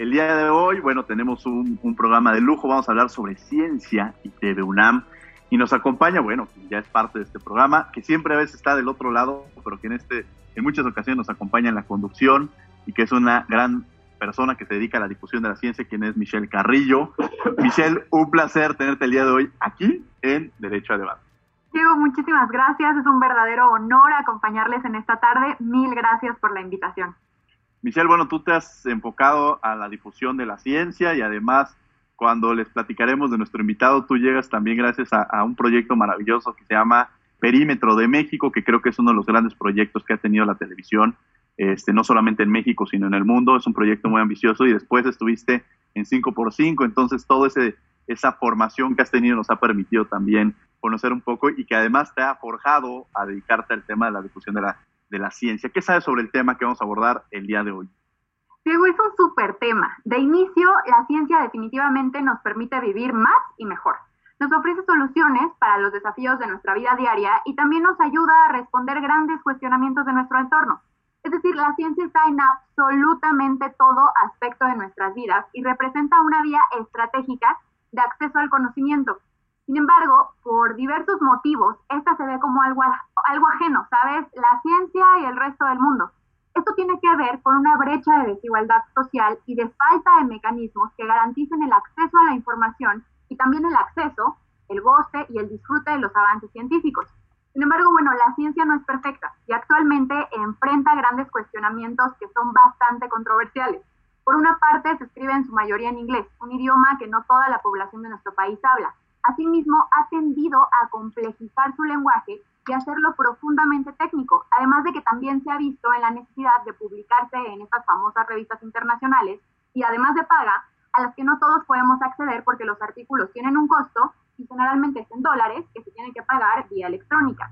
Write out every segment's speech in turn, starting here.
El día de hoy, bueno, tenemos un, programa de lujo, vamos a hablar sobre ciencia y TV UNAM. Y nos acompaña, bueno, ya es parte de este programa, que siempre a veces está del otro lado, pero que en, este, en muchas ocasiones nos acompaña en la conducción y que es una gran persona que se dedica a la difusión de la ciencia, quien es Michelle Carrillo. Michelle, un placer tenerte el día de hoy aquí en Derecho a Debate. Diego, muchísimas gracias. Es un verdadero honor acompañarles en esta tarde. Mil gracias por la invitación. Michelle, bueno, tú te has enfocado a la difusión de la ciencia y además cuando les platicaremos de nuestro invitado, tú llegas también gracias a, un proyecto maravilloso que se llama Perímetro de México, que creo que es uno de los grandes proyectos que ha tenido la televisión, este, no solamente en México, sino en el mundo. Es un proyecto muy ambicioso y después estuviste en 5x5, entonces todo ese esa formación que has tenido nos ha permitido también conocer un poco y que además te ha forjado a dedicarte al tema de la difusión de la, de la ciencia. ¿Qué sabes sobre el tema que vamos a abordar el día de hoy? Diego, es un súper tema. De inicio, la ciencia definitivamente nos permite vivir más y mejor. Nos ofrece soluciones para los desafíos de nuestra vida diaria y también nos ayuda a responder grandes cuestionamientos de nuestro entorno. Es decir, la ciencia está en absolutamente todo aspecto de nuestras vidas y representa una vía estratégica de acceso al conocimiento. Sin embargo, por diversos motivos, esta se ve como algo, algo ajeno, ¿sabes? La ciencia y el resto del mundo. Esto tiene que ver con una brecha de desigualdad social y de falta de mecanismos que garanticen el acceso a la información y también el acceso, el goce y el disfrute de los avances científicos. Sin embargo, bueno, la ciencia no es perfecta y actualmente enfrenta grandes cuestionamientos que son bastante controversiales. Por una parte, se escribe en su mayoría en inglés, un idioma que no toda la población de nuestro país habla. Asimismo, ha tendido a complejizar su lenguaje y hacerlo profundamente técnico, además de que también se ha visto en la necesidad de publicarse en estas famosas revistas internacionales y además de paga, a las que no todos podemos acceder porque los artículos tienen un costo y generalmente es en dólares que se tienen que pagar vía electrónica.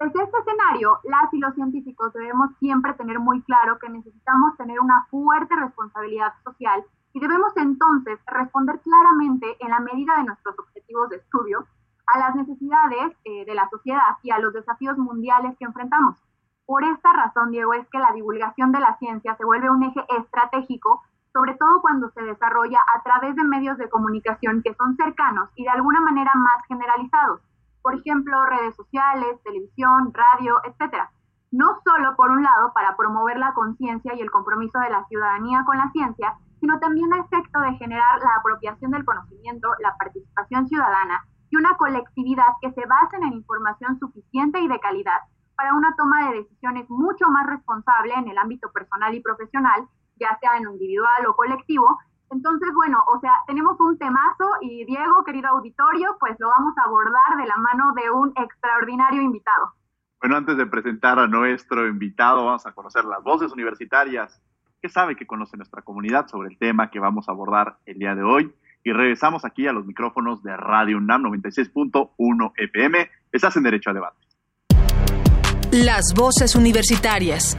Desde este escenario, las y los científicos debemos siempre tener muy claro que necesitamos tener una fuerte responsabilidad social y debemos entonces responder claramente en la medida de nuestros objetivos de estudio a las necesidades eh, de la sociedad y a los desafíos mundiales que enfrentamos. Por esta razón, Diego, es que la divulgación de la ciencia se vuelve un eje estratégico, sobre todo cuando se desarrolla a través de medios de comunicación que son cercanos y de alguna manera más generalizados por ejemplo, redes sociales, televisión, radio, etcétera. No solo, por un lado, para promover la conciencia y el compromiso de la ciudadanía con la ciencia, sino también a efecto de generar la apropiación del conocimiento, la participación ciudadana y una colectividad que se basen en información suficiente y de calidad para una toma de decisiones mucho más responsable en el ámbito personal y profesional, ya sea en individual o colectivo, entonces, bueno, o sea, tenemos un temazo y Diego, querido auditorio, pues lo vamos a abordar de la mano de un extraordinario invitado. Bueno, antes de presentar a nuestro invitado, vamos a conocer las voces universitarias. ¿Qué sabe que conoce nuestra comunidad sobre el tema que vamos a abordar el día de hoy? Y regresamos aquí a los micrófonos de Radio UNAM 96.1 FM. Estás en Derecho a Debate. Las voces universitarias.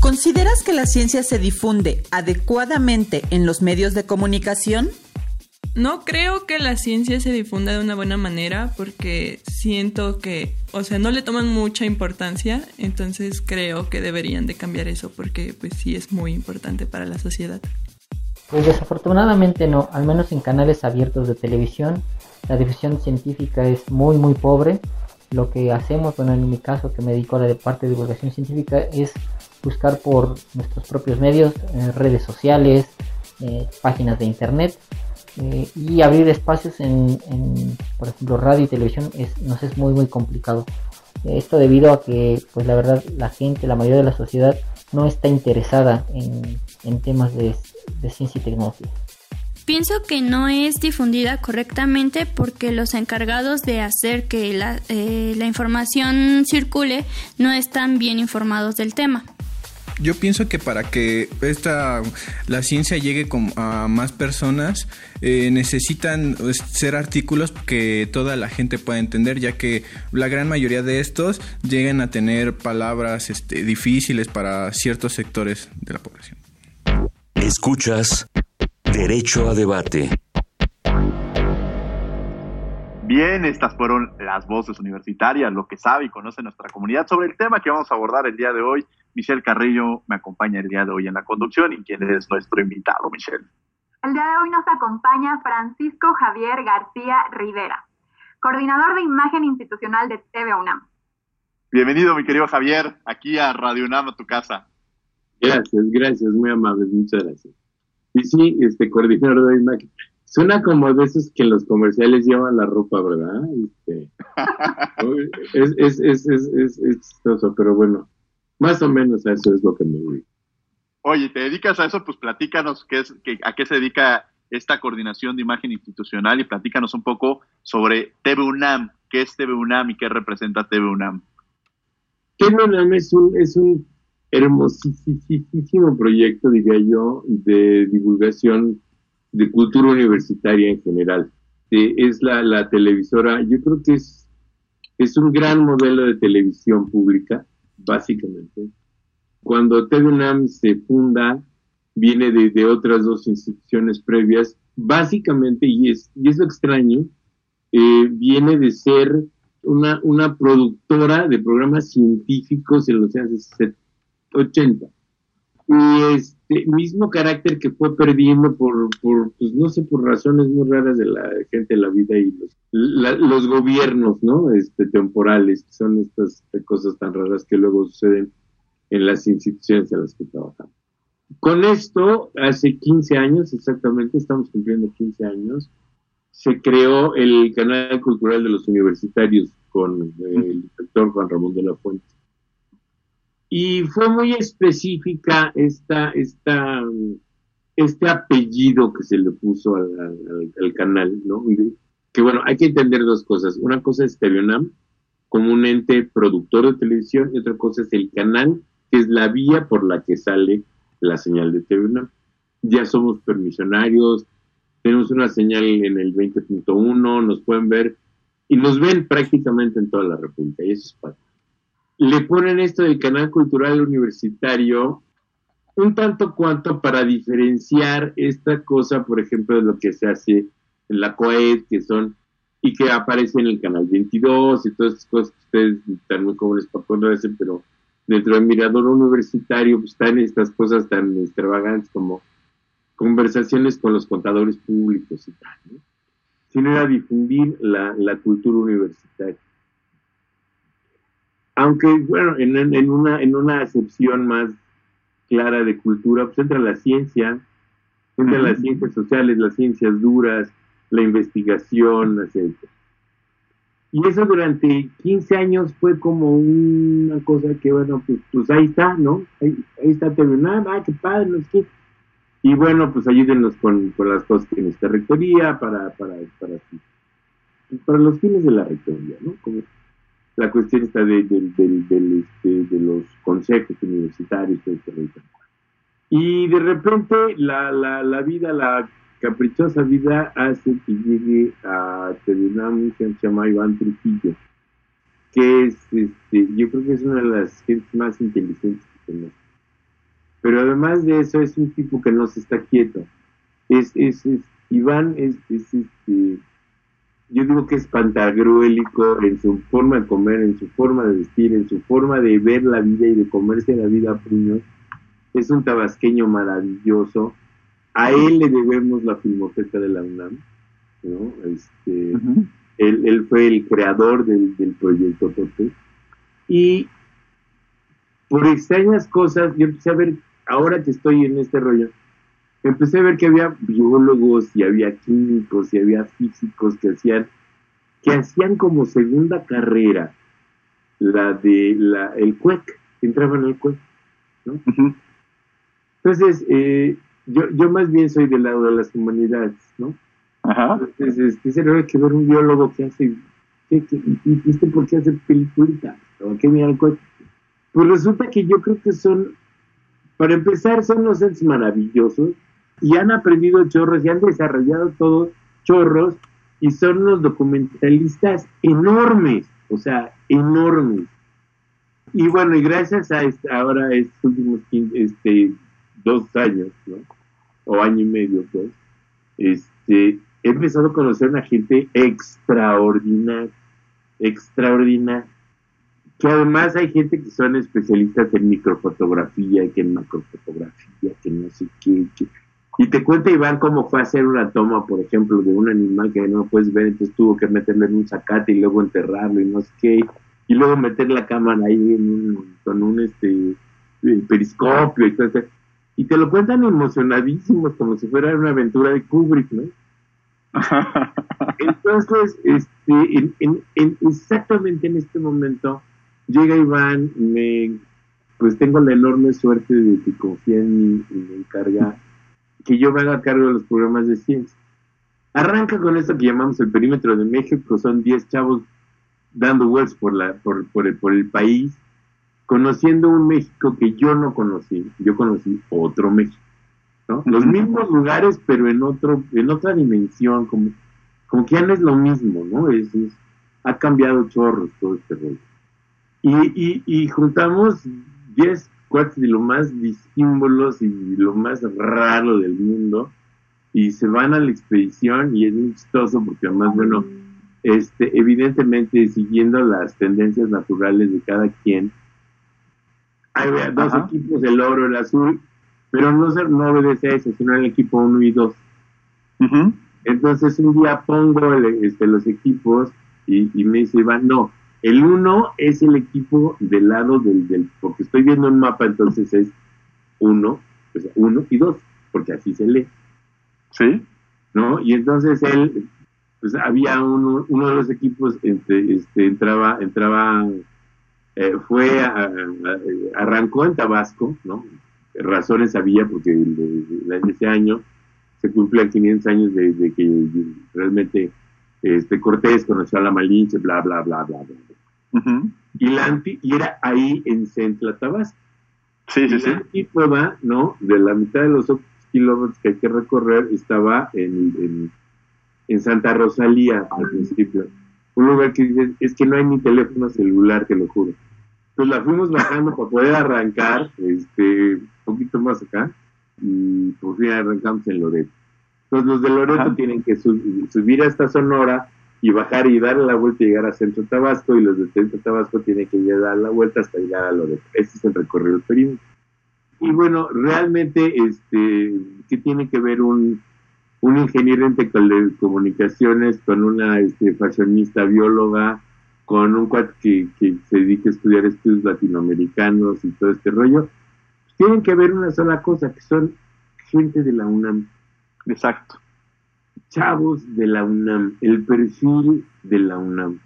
¿Consideras que la ciencia se difunde adecuadamente en los medios de comunicación? No creo que la ciencia se difunda de una buena manera porque siento que, o sea, no le toman mucha importancia, entonces creo que deberían de cambiar eso porque pues sí es muy importante para la sociedad. Pues desafortunadamente no, al menos en canales abiertos de televisión, la difusión científica es muy muy pobre. Lo que hacemos, bueno, en mi caso que me dedico a la parte de divulgación científica es buscar por nuestros propios medios, redes sociales, páginas de internet y abrir espacios en, por ejemplo, radio y televisión es, nos es muy muy complicado. Esto debido a que, pues la verdad, la gente, la mayoría de la sociedad no está interesada en, temas de, ciencia y tecnología. Pienso que no es difundida correctamente porque los encargados de hacer que la, eh, la información circule no están bien informados del tema yo pienso que para que esta la ciencia llegue a más personas eh, necesitan pues, ser artículos que toda la gente pueda entender ya que la gran mayoría de estos llegan a tener palabras este, difíciles para ciertos sectores de la población. Escuchas derecho a debate Bien, estas fueron las voces universitarias, lo que sabe y conoce nuestra comunidad sobre el tema que vamos a abordar el día de hoy. Michelle Carrillo me acompaña el día de hoy en la conducción y quién es nuestro invitado, Michelle. El día de hoy nos acompaña Francisco Javier García Rivera, coordinador de imagen institucional de TV UNAM. Bienvenido, mi querido Javier, aquí a Radio UNAM, a tu casa. Gracias, gracias, muy amable, muchas gracias. Y sí, este coordinador de imagen. Suena como de esos que los comerciales llevan la ropa, ¿verdad? Este, es, es, es, es, es, chistoso, pero bueno, más o menos a eso es lo que me digo. Oye, ¿te dedicas a eso? Pues platícanos qué es, a qué se dedica esta coordinación de imagen institucional y platícanos un poco sobre TV UNAM. ¿Qué es TV UNAM y qué representa TV UNAM? TV UNAM es un, es un hermosísimo proyecto, diría yo, de divulgación de cultura universitaria en general. es la, la, televisora, yo creo que es, es un gran modelo de televisión pública, básicamente. Cuando TVNAM se funda, viene de, de, otras dos instituciones previas, básicamente, y es, y es lo extraño, eh, viene de ser una, una productora de programas científicos en los años 80 y este mismo carácter que fue perdiendo por, por pues no sé, por razones muy raras de la gente de la vida y los, los gobiernos, ¿no? Este, temporales, que son estas cosas tan raras que luego suceden en las instituciones en las que trabajamos. Con esto, hace 15 años, exactamente, estamos cumpliendo 15 años, se creó el canal cultural de los universitarios con el doctor Juan Ramón de la Fuente y fue muy específica esta, esta, este apellido que se le puso al, canal, ¿no? Que bueno, hay que entender dos cosas. Una cosa es TVNAM como un ente productor de televisión y otra cosa es el canal, que es la vía por la que sale la señal de TVNAM. Ya somos permisionarios, tenemos una señal en el 20.1, nos pueden ver y nos ven prácticamente en toda la República y eso es padre le ponen esto del canal cultural universitario un tanto cuanto para diferenciar esta cosa, por ejemplo, de lo que se hace en la COED, que son, y que aparece en el canal 22 y todas esas cosas que ustedes están muy jóvenes para conocer, pero dentro del mirador universitario pues, están estas cosas tan extravagantes como conversaciones con los contadores públicos y tal, ¿no? sino era difundir la cultura universitaria aunque bueno, en, en, una, en una acepción más clara de cultura, pues entra la ciencia, entra las ciencias sociales, las ciencias duras, la investigación, etc. Y eso durante 15 años fue como una cosa que, bueno, pues, pues ahí está, ¿no? Ahí, está terminando, ah, qué padre, no sé Y bueno, pues ayúdenos con, con las cosas que en esta rectoría para, para, para, para los fines de la rectoría, ¿no? Como, la cuestión está de, este, de los consejos universitarios, este y de repente la, la, la, vida, la caprichosa vida hace que llegue a terminar un se llama Iván Trujillo, que es, este, yo creo que es una de las gentes más inteligentes que tenemos. Pero además de eso es un tipo que no se está quieto. Es, es, es Iván es, es este, yo digo que es pantagruélico en su forma de comer, en su forma de vestir, en su forma de ver la vida y de comerse la vida a puños. Es un tabasqueño maravilloso. A él le debemos la filmoteca de la UNAM. ¿no? Este, él, él, fue el creador del, del proyecto Tote. Y por extrañas cosas, yo empecé a ver, ahora que estoy en este rollo, empecé a ver que había biólogos y había químicos y había físicos que hacían, que hacían como segunda carrera la de la, el CUEC, entraban al CUEC, ¿no? Entonces, eh, yo, yo más bien soy del lado de las humanidades, ¿no? Ajá. Entonces, este, que ver un biólogo que hace, ¿qué, qué, y, este por qué hace peliculitas? ¿O qué mira el CUEC? Pues resulta que yo creo que son, para empezar, son unos entes maravillosos y han aprendido chorros y han desarrollado todos chorros y son unos documentalistas enormes, o sea, enormes. Y bueno, y gracias a este, ahora estos últimos 15, este, dos años. O año y medio, pues, este, he empezado a conocer una gente extraordinaria, extraordinaria. Que además hay gente que son especialistas en microfotografía, que en macrofotografía, que no sé qué, que, y te cuenta Iván cómo fue a hacer una toma, por ejemplo, de un animal que no puedes ver, entonces tuvo que meterlo en un zacate y luego enterrarlo y no sé qué, y luego meter la cámara ahí en un, con un este periscopio y todo eso. Y te lo cuentan emocionadísimos, como si fuera una aventura de Kubrick, ¿no? Entonces, este, en, en, en, exactamente en este momento, llega Iván, me, pues tengo la enorme suerte de que confía en mí y me encarga que yo me haga cargo de los programas de ciencia. Arranca con esto que llamamos el perímetro de México, son 10 chavos dando vueltas por, la, por, por, el, por el país, conociendo un México que yo no conocí, yo conocí otro México. ¿no? Los mismos lugares, pero en otro, en otra dimensión, como, como que ya no es lo mismo, ¿no? Es, es ha cambiado chorros todo este rollo. Y, y, y juntamos 10 cuates de lo más disímbolos y lo más raro del mundo y se van a la expedición y es muy chistoso porque además, bueno, este, evidentemente siguiendo las tendencias naturales de cada quien, hay dos Ajá. equipos, el oro, el azul, pero no, no obedece a eso, sino el equipo 1 y 2. Uh -huh. Entonces un día pongo el, este, los equipos y, y me dice Iván, no, el 1 es el equipo del lado del, del, porque estoy viendo un mapa, entonces es 1, pues 1 y 2, porque así se lee. Sí. ¿No? Y entonces él, pues había uno, uno de los equipos, este, este entraba, entraba, eh, fue, a, a, arrancó en Tabasco, ¿no? Razones había, porque en ese año se cumplen 500 años de, de que realmente este Cortés conoció a la Malinche, bla, bla, bla, bla, bla. Uh -huh. y, la anti, y era ahí en Centla, Tabasco. Sí, sí, y sí. La antípoda, ¿no? De la mitad de los kilómetros que hay que recorrer estaba en, en, en Santa Rosalía al principio. Un lugar que dicen, es que no hay ni teléfono celular, te lo juro. Pues la fuimos bajando para poder arrancar, este, un poquito más acá, y por fin arrancamos en Loreto. Entonces los de Loreto Ajá. tienen que sub, subir a esta Sonora y bajar y darle la vuelta y llegar a Centro Tabasco y los de Centro Tabasco tienen que dar la vuelta hasta llegar a Loreto. Este es el recorrido perímetro. Y bueno, realmente, este, ¿qué tiene que ver un, un ingeniero en telecomunicaciones con una este, fashionista bióloga, con un cuate que, que se dedica a estudiar estudios latinoamericanos y todo este rollo? Pues tienen que ver una sola cosa, que son gente de la UNAM. Exacto chavos de la UNAM, el perfil de la UNAM.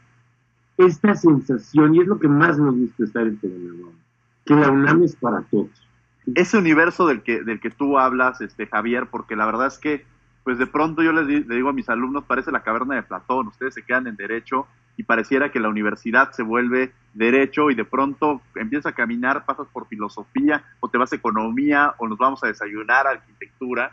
Esta sensación, y es lo que más nos gusta estar en que la UNAM es para todos. Ese universo del que, del que tú hablas, este Javier, porque la verdad es que, pues de pronto yo les, di, le digo a mis alumnos, parece la caverna de Platón, ustedes se quedan en derecho y pareciera que la universidad se vuelve derecho y de pronto empiezas a caminar, pasas por filosofía o te vas a economía o nos vamos a desayunar arquitectura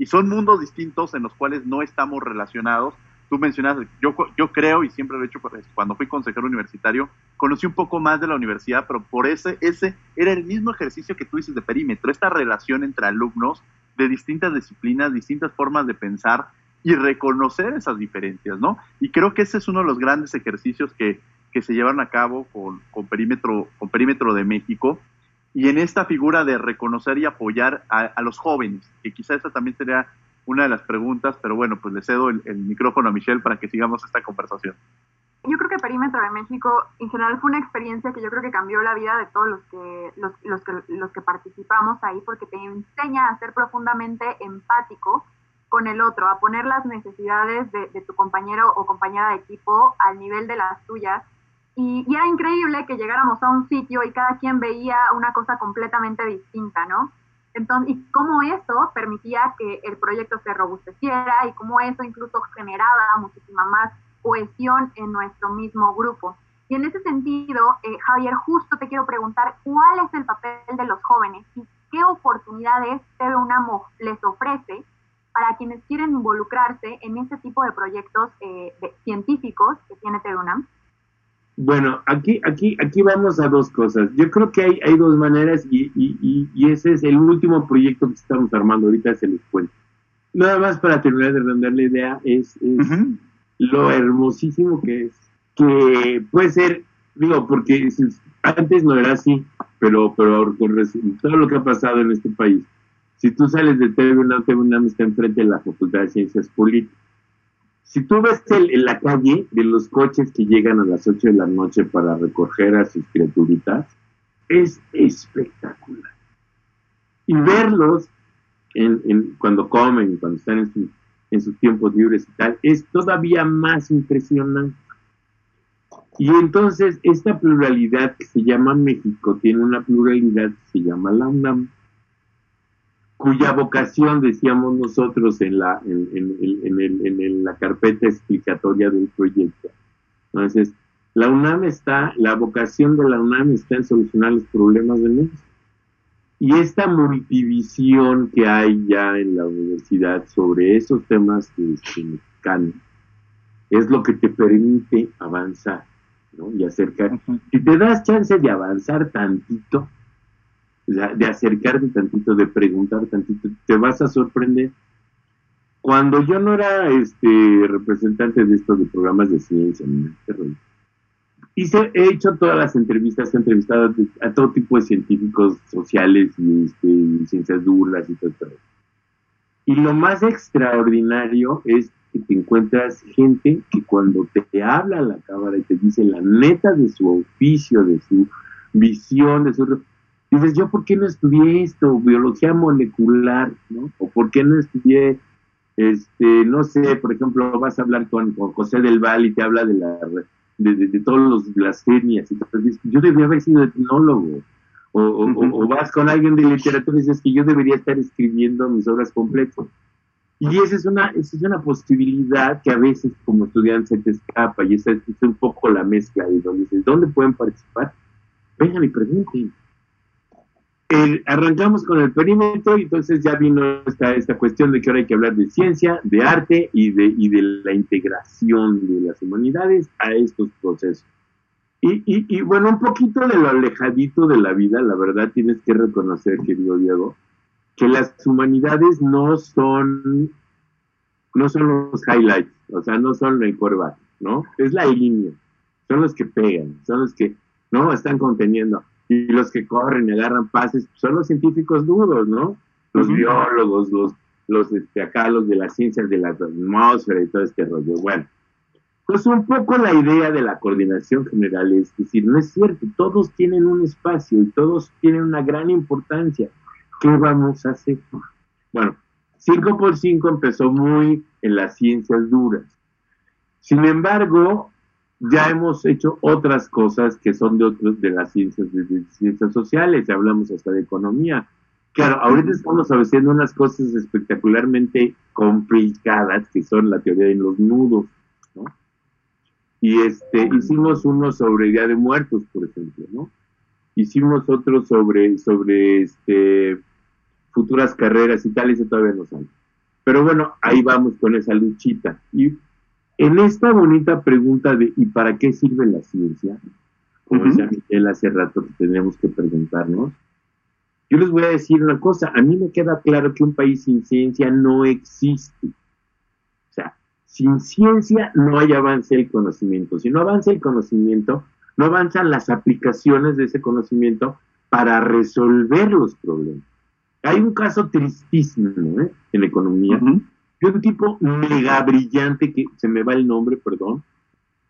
y son mundos distintos en los cuales no estamos relacionados. Tú mencionas, yo, yo creo, y siempre lo he hecho cuando fui consejero universitario, conocí un poco más de la universidad, pero por ese, ese era el mismo ejercicio que tú dices de perímetro, esta relación entre alumnos de distintas disciplinas, distintas formas de pensar y reconocer esas diferencias, ¿no? Y creo que ese es uno de los grandes ejercicios que, que se llevaron a cabo con, con, perímetro, con Perímetro de México, y en esta figura de reconocer y apoyar a, a, los jóvenes, que quizá esa también sería una de las preguntas, pero bueno, pues le cedo el, el, micrófono a Michelle para que sigamos esta conversación. Yo creo que Perímetro de México en general fue una experiencia que yo creo que cambió la vida de todos los que, los, los que, los que participamos ahí porque te enseña a ser profundamente empático con el otro, a poner las necesidades de, de tu compañero o compañera de equipo al nivel de las tuyas. Y, era increíble que llegáramos a un sitio y cada quien veía una cosa completamente distinta, ¿no? Entonces, y cómo eso permitía que el proyecto se robusteciera y cómo eso incluso generaba muchísima más cohesión en nuestro mismo grupo. Y en ese sentido, eh, Javier, justo te quiero preguntar cuál es el papel de los jóvenes y qué oportunidades TV UNAM les ofrece para quienes quieren involucrarse en este tipo de proyectos eh, científicos que tiene TV UNAM. Bueno, aquí, aquí, aquí vamos a dos cosas. Yo creo que hay, hay dos maneras y, y, y, ese es el último proyecto que estamos armando ahorita, se les cuento. Nada más para terminar de render la idea, es, es lo hermosísimo que es, que puede ser, digo, porque antes no era así, pero, pero con todo lo que ha pasado en este país, si tú sales de TV UNAM, TV UNAM está enfrente de la Facultad de Ciencias Políticas. Si tú ves en la calle de los coches que llegan a las 8 de la noche para recoger a sus criaturitas, es espectacular. Y verlos en, cuando comen, cuando están en sus en sus tiempos libres y tal, es todavía más impresionante. Y entonces esta pluralidad que se llama México tiene una pluralidad que se llama la UNAM, cuya vocación, decíamos nosotros en la, en, en la carpeta explicatoria del proyecto. Entonces, la UNAM está, la vocación de la UNAM está en solucionar los problemas de México. Y esta multivisión que hay ya en la universidad sobre esos temas que mexicanos es lo que te permite avanzar ¿no? y acercar. Si te das chance de avanzar tantito, de acercarte tantito, de preguntar tantito, te vas a sorprender. Cuando yo no era este representante de estos de programas de ciencia, he hecho todas las entrevistas, he entrevistado a todo tipo de científicos sociales y, este, ciencias duras y todo, eso. Y lo más extraordinario es que te encuentras gente que cuando te habla a la cámara y te dice la neta de su oficio, de su visión, de su... Dices, yo por qué no estudié esto, biología molecular, ¿no? O por qué no estudié, este, no sé, por ejemplo, vas a hablar con, con José del Val y te habla de la de, de, todas las blasfemias. Entonces, yo debería haber sido etnólogo. O, o, vas con alguien de literatura y dices que yo debería estar escribiendo mis obras completas. Y esa es una, esa es una posibilidad que a veces como estudiante se te escapa y esa es, un poco la mezcla de donde dices, ¿dónde pueden participar? Vengan y pregunten arrancamos con el perímetro y entonces ya vino esta, esta cuestión de que ahora hay que hablar de ciencia, de arte y de, y de la integración de las humanidades a estos procesos. Y, y, y, bueno, un poquito de lo alejadito de la vida, la verdad tienes que reconocer, querido Diego, que las humanidades no son, no son los highlights, o sea, no son el corbata, ¿no? Es la línea, son los que pegan, son los que, ¿no? Están conteniendo y los que corren y agarran pases son los científicos duros, ¿no? Los biólogos, los, los este, acá los de las ciencias de la atmósfera y todo este rollo. Bueno, pues un poco la idea de la coordinación general es decir, no es cierto, todos tienen un espacio y todos tienen una gran importancia. ¿Qué vamos a hacer? Bueno, 5 por 5 empezó muy en las ciencias duras. Sin embargo, ya hemos hecho otras cosas que son de otros de las ciencias de, ciencias sociales, ya hablamos hasta de economía. Claro, ahorita estamos haciendo unas cosas espectacularmente complicadas que son la teoría de los nudos, ¿no? Y este hicimos uno sobre Día de Muertos, por ejemplo, ¿no? Hicimos otro sobre sobre este futuras carreras y tal, ese todavía no sale. Pero bueno, ahí vamos con esa luchita. Y en esta bonita pregunta de ¿y para qué sirve la ciencia? Como decía Miguel hace rato que tenemos que preguntarnos. Yo les voy a decir una cosa, a mí me queda claro que un país sin ciencia no existe. O sea, sin ciencia no hay avance del conocimiento. Si no avanza el conocimiento, no avanzan las aplicaciones de ese conocimiento para resolver los problemas. Hay un caso tristísimo ¿eh? en economía, de un tipo mega brillante, que se me va el nombre, perdón,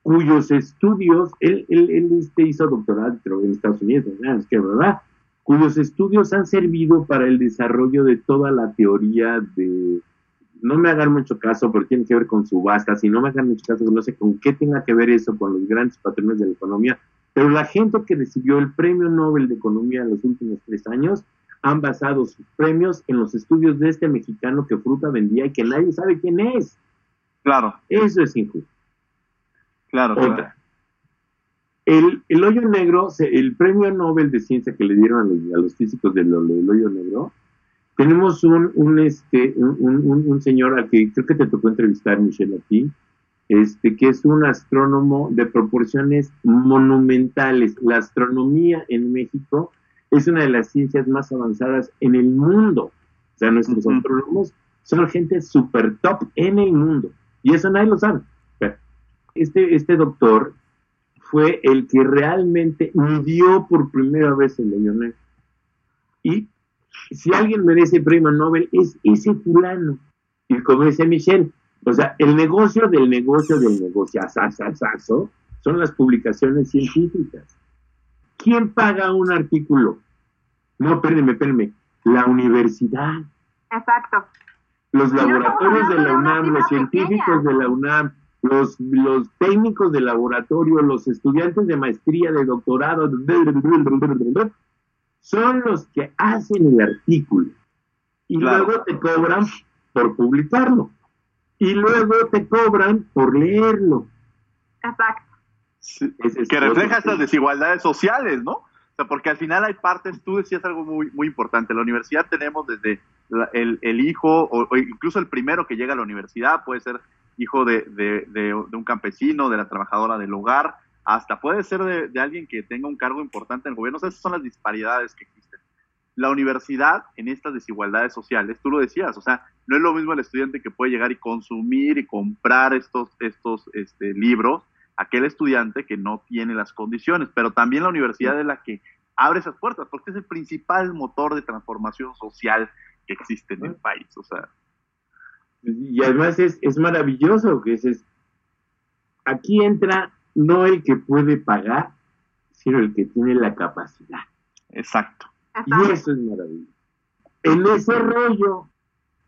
cuyos estudios, él, él, él este, hizo doctorado en Estados Unidos, es que verdad, cuyos estudios han servido para el desarrollo de toda la teoría de, no me hagan mucho caso, pero tiene que ver con subastas, y no me hagan mucho caso, no sé con qué tenga que ver eso con los grandes patrones de la economía, pero la gente que recibió el premio Nobel de Economía en los últimos tres años han basado sus premios en los estudios de este mexicano que fruta vendía y que nadie sabe quién es. Claro. Eso es injusto. Claro, Otra. El, el, hoyo negro, el premio Nobel de Ciencia que le dieron a los, a los físicos del, del, hoyo negro, tenemos un, un este, un, un, señor al que creo que te tocó entrevistar, Michelle, aquí, este, que es un astrónomo de proporciones monumentales. La astronomía en México es una de las ciencias más avanzadas en el mundo. O sea, nuestros astrónomos son gente super top en el mundo. Y eso nadie lo sabe. Este, este doctor fue el que realmente midió por primera vez el negro. Y si alguien merece premio Nobel, es ese fulano. Y como dice Michelle, o sea, el negocio del negocio del negocio, asasasazo, son las publicaciones científicas. ¿Quién paga un artículo? No, espérenme, espérenme. La universidad. Exacto. Los laboratorios de la UNAM, los científicos de la UNAM, los, los técnicos de laboratorio, los estudiantes de maestría, de doctorado, son los que hacen el artículo. Y luego te cobran por publicarlo. Y luego te cobran por leerlo. Exacto. Que refleja estas desigualdades sociales, ¿no? O sea, porque al final hay partes, tú decías algo muy, muy importante, la universidad tenemos desde el, el, hijo, o, incluso el primero que llega a la universidad, puede ser hijo de, de, de, un campesino, de la trabajadora del hogar, hasta puede ser de, alguien que tenga un cargo importante en el gobierno. O sea, esas son las disparidades que existen. La universidad, en estas desigualdades sociales, tú lo decías, o sea, no es lo mismo el estudiante que puede llegar y consumir y comprar estos, estos este, libros, aquel estudiante que no tiene las condiciones, pero también la universidad es la que abre esas puertas, porque es el principal motor de transformación social que existe en el país, o sea. Y además es, es maravilloso que es, aquí entra no el que puede pagar, sino el que tiene la capacidad. Exacto. Y eso es maravilloso. En ese rollo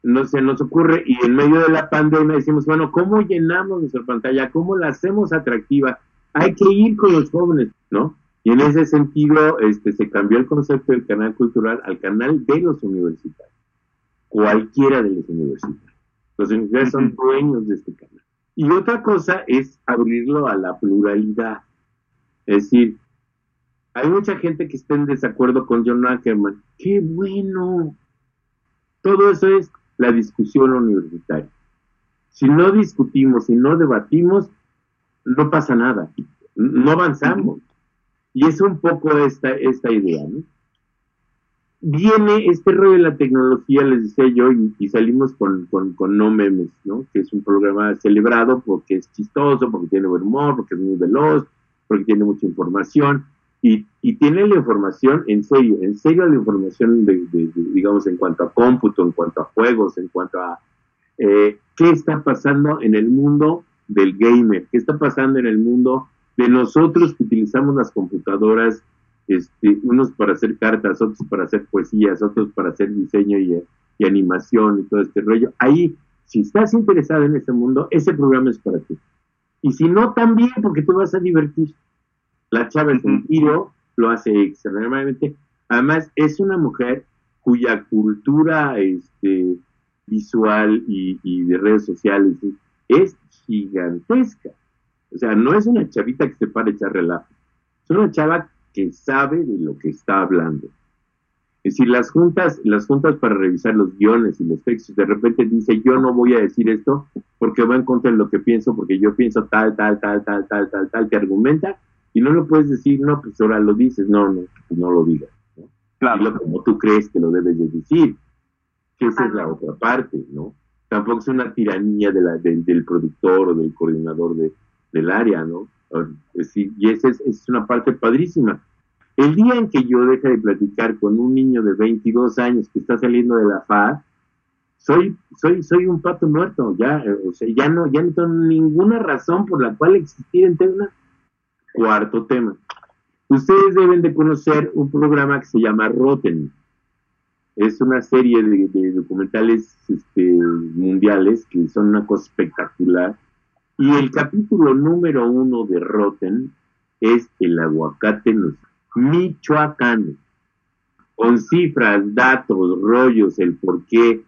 no se nos ocurre y en medio de la pandemia decimos, bueno, ¿cómo llenamos nuestra pantalla? ¿Cómo la hacemos atractiva? Hay que ir con los jóvenes, ¿no? Y en ese sentido, este, se cambió el concepto del canal cultural al canal de los universitarios. Cualquiera de los universitarios. Los universitarios son dueños de este canal. Y otra cosa es abrirlo a la pluralidad. Es decir, hay mucha gente que está en desacuerdo con John Ackerman. ¡Qué bueno! Todo eso es la discusión universitaria. Si no discutimos, si no debatimos, no pasa nada, no avanzamos. Y es un poco esta, esta idea, ¿no? Viene este rollo de la tecnología, les decía yo, y, salimos con, con, No Memes, ¿no? Que es un programa celebrado porque es chistoso, porque tiene buen humor, porque es muy veloz, porque tiene mucha información, y, y tiene la información en serio, en serio la información, de, digamos, en cuanto a cómputo, en cuanto a juegos, en cuanto a eh, qué está pasando en el mundo del gamer, qué está pasando en el mundo de nosotros que utilizamos las computadoras, este, unos para hacer cartas, otros para hacer poesías, otros para hacer diseño y, animación y todo este rollo. Ahí, si estás interesado en ese mundo, ese programa es para ti. Y si no, también, porque te vas a divertir. La chava es un tiro, lo hace extremadamente. Además, es una mujer cuya cultura este, visual y, de redes sociales es gigantesca. O sea, no es una chavita que se para echar relajo. Es una chava que sabe de lo que está hablando. Es decir, las juntas, las juntas para revisar los guiones y los textos, de repente dice, yo no voy a decir esto porque va en contra de lo que pienso, porque yo pienso tal, tal, tal, tal, tal, tal, tal, que argumenta y no lo puedes decir, no, pues ahora lo dices, no, no, pues no lo digas. Claro. como tú crees que lo debes de decir. Que esa es la otra parte, ¿no? Tampoco es una tiranía de la, del productor o del coordinador de, del área, ¿no? y esa es, es, una parte padrísima. El día en que yo deje de platicar con un niño de 22 años que está saliendo de la FAD, soy, soy, soy un pato muerto, ya, eh, o sea, ya no, ya no tengo ninguna razón por la cual existir en Tesla. Cuarto tema. Ustedes deben de conocer un programa que se llama Rotten. Es una serie de, documentales este, mundiales que son una cosa espectacular. Y el capítulo número uno de Rotten es el aguacate Michoacán. Con cifras, datos, rollos, el por qué,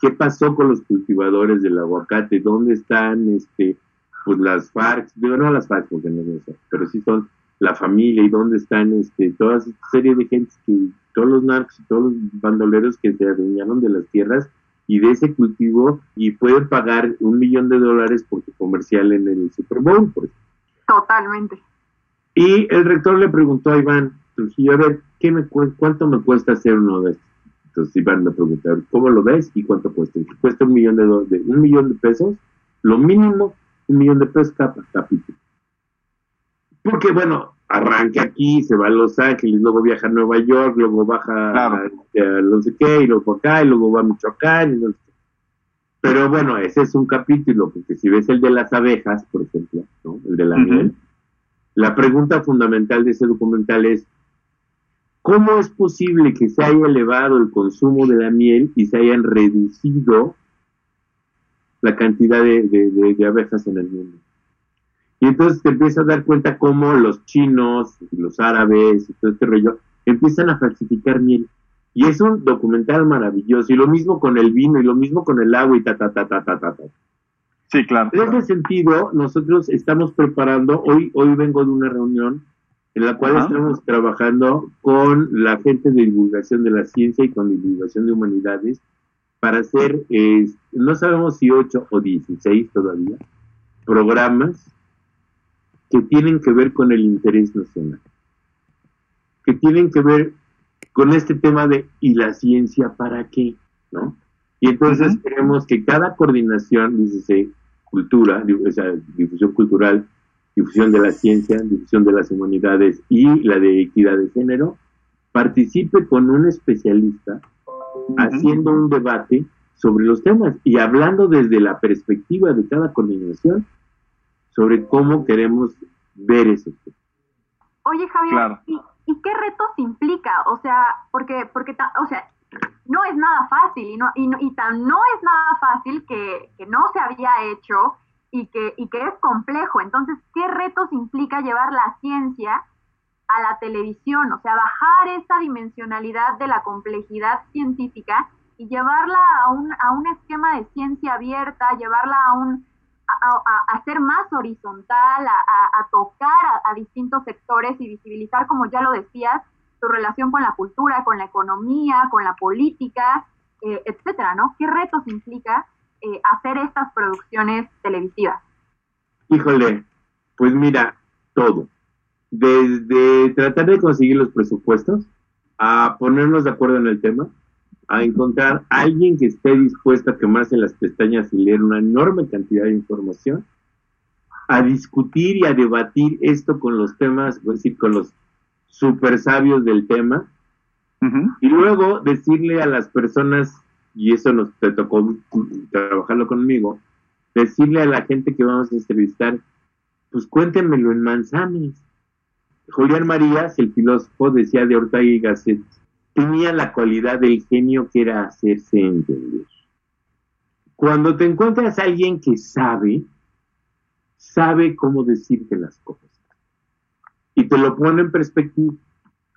qué pasó con los cultivadores del aguacate, dónde están este, pues las FARC, digo no las FARC porque no sé, pero sí son la familia y dónde están este, toda esta serie de gente que todos los narcos y todos los bandoleros que se adueñaron de las tierras y de ese cultivo y pueden pagar un millón de dólares por su comercial en el Super Bowl. Por Totalmente. Y el rector le preguntó a Iván a ver, ¿qué me ¿cuánto me cuesta hacer uno de estos? Entonces Iván me preguntó, ¿cómo lo ves y cuánto cuesta? cuesta un millón de, de, un millón de pesos, lo mínimo, un millón de pesos cada capítulo. Porque, bueno, arranca aquí, se va a Los Ángeles, luego viaja a Nueva York, luego baja a, no sé qué, y luego acá, y luego va a Michoacán, y no sé Pero bueno, ese es un capítulo, porque si ves el de las abejas, por ejemplo, el de la miel, la pregunta fundamental de ese documental es, ¿cómo es posible que se haya elevado el consumo de la miel y se hayan reducido la cantidad de abejas en el mundo? Y entonces te empiezas a dar cuenta cómo los chinos, los árabes y todo este rollo empiezan a falsificar miel. Y es un documental maravilloso. Y lo mismo con el vino y lo mismo con el agua y ta, ta, ta, ta, ta, ta. Sí, claro. En ese sentido, nosotros estamos preparando, hoy, hoy vengo de una reunión en la cual estamos trabajando con la gente de divulgación de la ciencia y con divulgación de humanidades para hacer, eh, no sabemos si 8 o 16 todavía, programas que tienen que ver con el interés nacional, que tienen que ver con este tema de ¿y la ciencia para qué? ¿no? Y entonces queremos que cada coordinación, dice cultura, difusión cultural, difusión de la ciencia, difusión de las humanidades y la de equidad de género, participe con un especialista haciendo un debate sobre los temas y hablando desde la perspectiva de cada coordinación sobre cómo queremos ver eso. Oye, Javier, ¿y, qué retos implica? O sea, porque, porque o sea, no es nada fácil y, no, y, y tan no es nada fácil que, que no se había hecho y que, y que es complejo. Entonces, ¿qué retos implica llevar la ciencia a la televisión? O sea, bajar esa dimensionalidad de la complejidad científica y llevarla a un, a un esquema de ciencia abierta, llevarla a un a, ser más horizontal, a, tocar a, distintos sectores y visibilizar, como ya lo decías, su relación con la cultura, con la economía, con la política, eh, etcétera, ¿no? ¿Qué retos implica eh, hacer estas producciones televisivas? Híjole, pues mira, todo. Desde tratar de conseguir los presupuestos, a ponernos de acuerdo en el tema, a encontrar a alguien que esté dispuesto a quemarse las pestañas y leer una enorme cantidad de información, a discutir y a debatir esto con los temas, es decir, con los super sabios del tema, y luego decirle a las personas, y eso nos te tocó trabajarlo conmigo, decirle a la gente que vamos a entrevistar, pues cuéntenmelo en manzanes. Julián Marías, el filósofo, decía de Ortega y Gasset, tenía la cualidad del genio que era hacerse entender. Cuando te encuentras a alguien que sabe, sabe cómo decirte las cosas. Y te lo pone en perspectiva.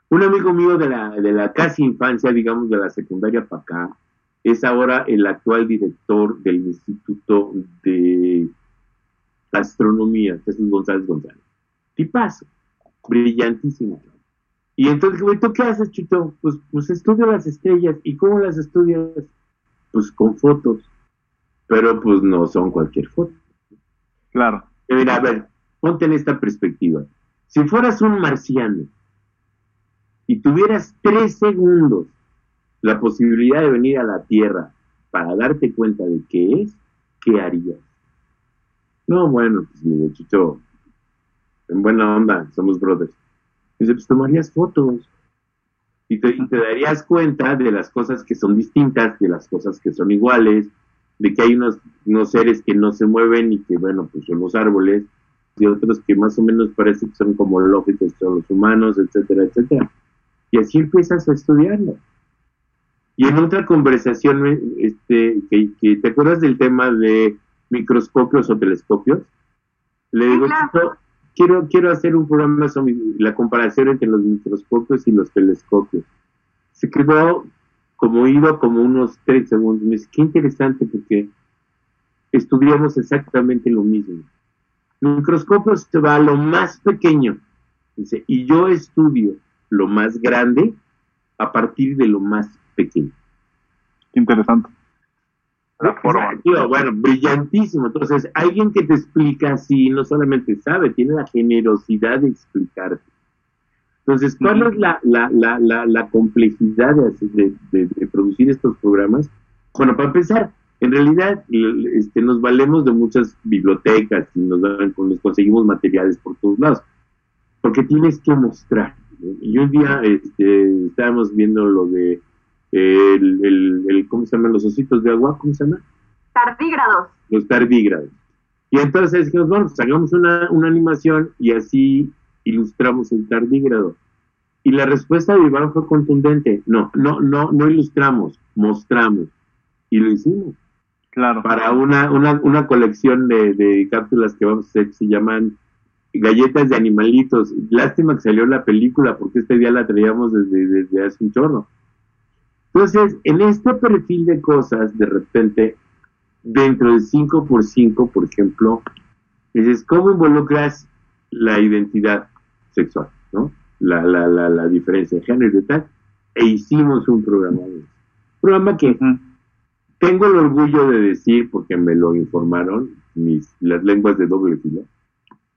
Un amigo mío de la, casi infancia, digamos, de la secundaria para acá, es ahora el actual director del Instituto de Astronomía, Jesús González González. Tipazo, brillantísimo. Y entonces, güey, ¿tú qué haces, Chito? Pues, pues estudio las estrellas. ¿Y cómo las estudias? Pues con fotos. Pero pues no son cualquier foto. Claro. Mira, a ver, ponte en esta perspectiva. Si fueras un marciano y tuvieras tres segundos la posibilidad de venir a la Tierra para darte cuenta de qué es, ¿qué harías? No, bueno, pues mi Chito, en buena onda, somos brothers Dice, pues tomarías fotos. Y te, y te darías cuenta de las cosas que son distintas, de las cosas que son iguales, de que hay unos, unos seres que no se mueven y que, bueno, pues son los árboles, y otros que más o menos parece que son como lógicos, son los humanos, etcétera, etcétera. Y así empiezas a estudiarlo. Y en otra conversación, este, que, que ¿te acuerdas del tema de microscopios o telescopios? Le digo, chico, quiero, quiero hacer un programa sobre la comparación entre los microscopios y los telescopios. Se quedó como ido como unos tres segundos. Me dice, qué interesante porque estudiamos exactamente lo mismo. El microscopio se va a lo más pequeño. Dice, y yo estudio lo más grande a partir de lo más pequeño. Bueno, brillantísimo. Entonces, alguien que te explica así no solamente sabe, tiene la generosidad de explicarte. Entonces, ¿cuál es la, la, la, la, complejidad de, de, producir estos programas? Bueno, para empezar, en realidad este, nos valemos de muchas bibliotecas y nos, dan, nos conseguimos materiales por todos lados, porque tienes que mostrar. Y un día este, estábamos viendo lo de el, el, ¿cómo se llaman los ositos de agua? ¿Cómo se llama? Tardígrados. Los tardígrados. Y entonces dijimos, bueno, pues hagamos una, una animación y así ilustramos el tardígrado. Y la respuesta de Iván fue contundente. No, no, no, no ilustramos, mostramos. Y lo hicimos. Claro. Para una, una, una colección de, de cápsulas que vamos a hacer que se llaman galletas de animalitos. Lástima que salió la película porque este día la traíamos desde, desde hace un chorro. Entonces, en este perfil de cosas, de repente, dentro del 5 por 5 por ejemplo, dices, ¿cómo involucras la identidad sexual, ¿no? La, la, la, la diferencia de género y tal, e hicimos un programa. Un programa que tengo el orgullo de decir, porque me lo informaron mis, las lenguas de doble filo,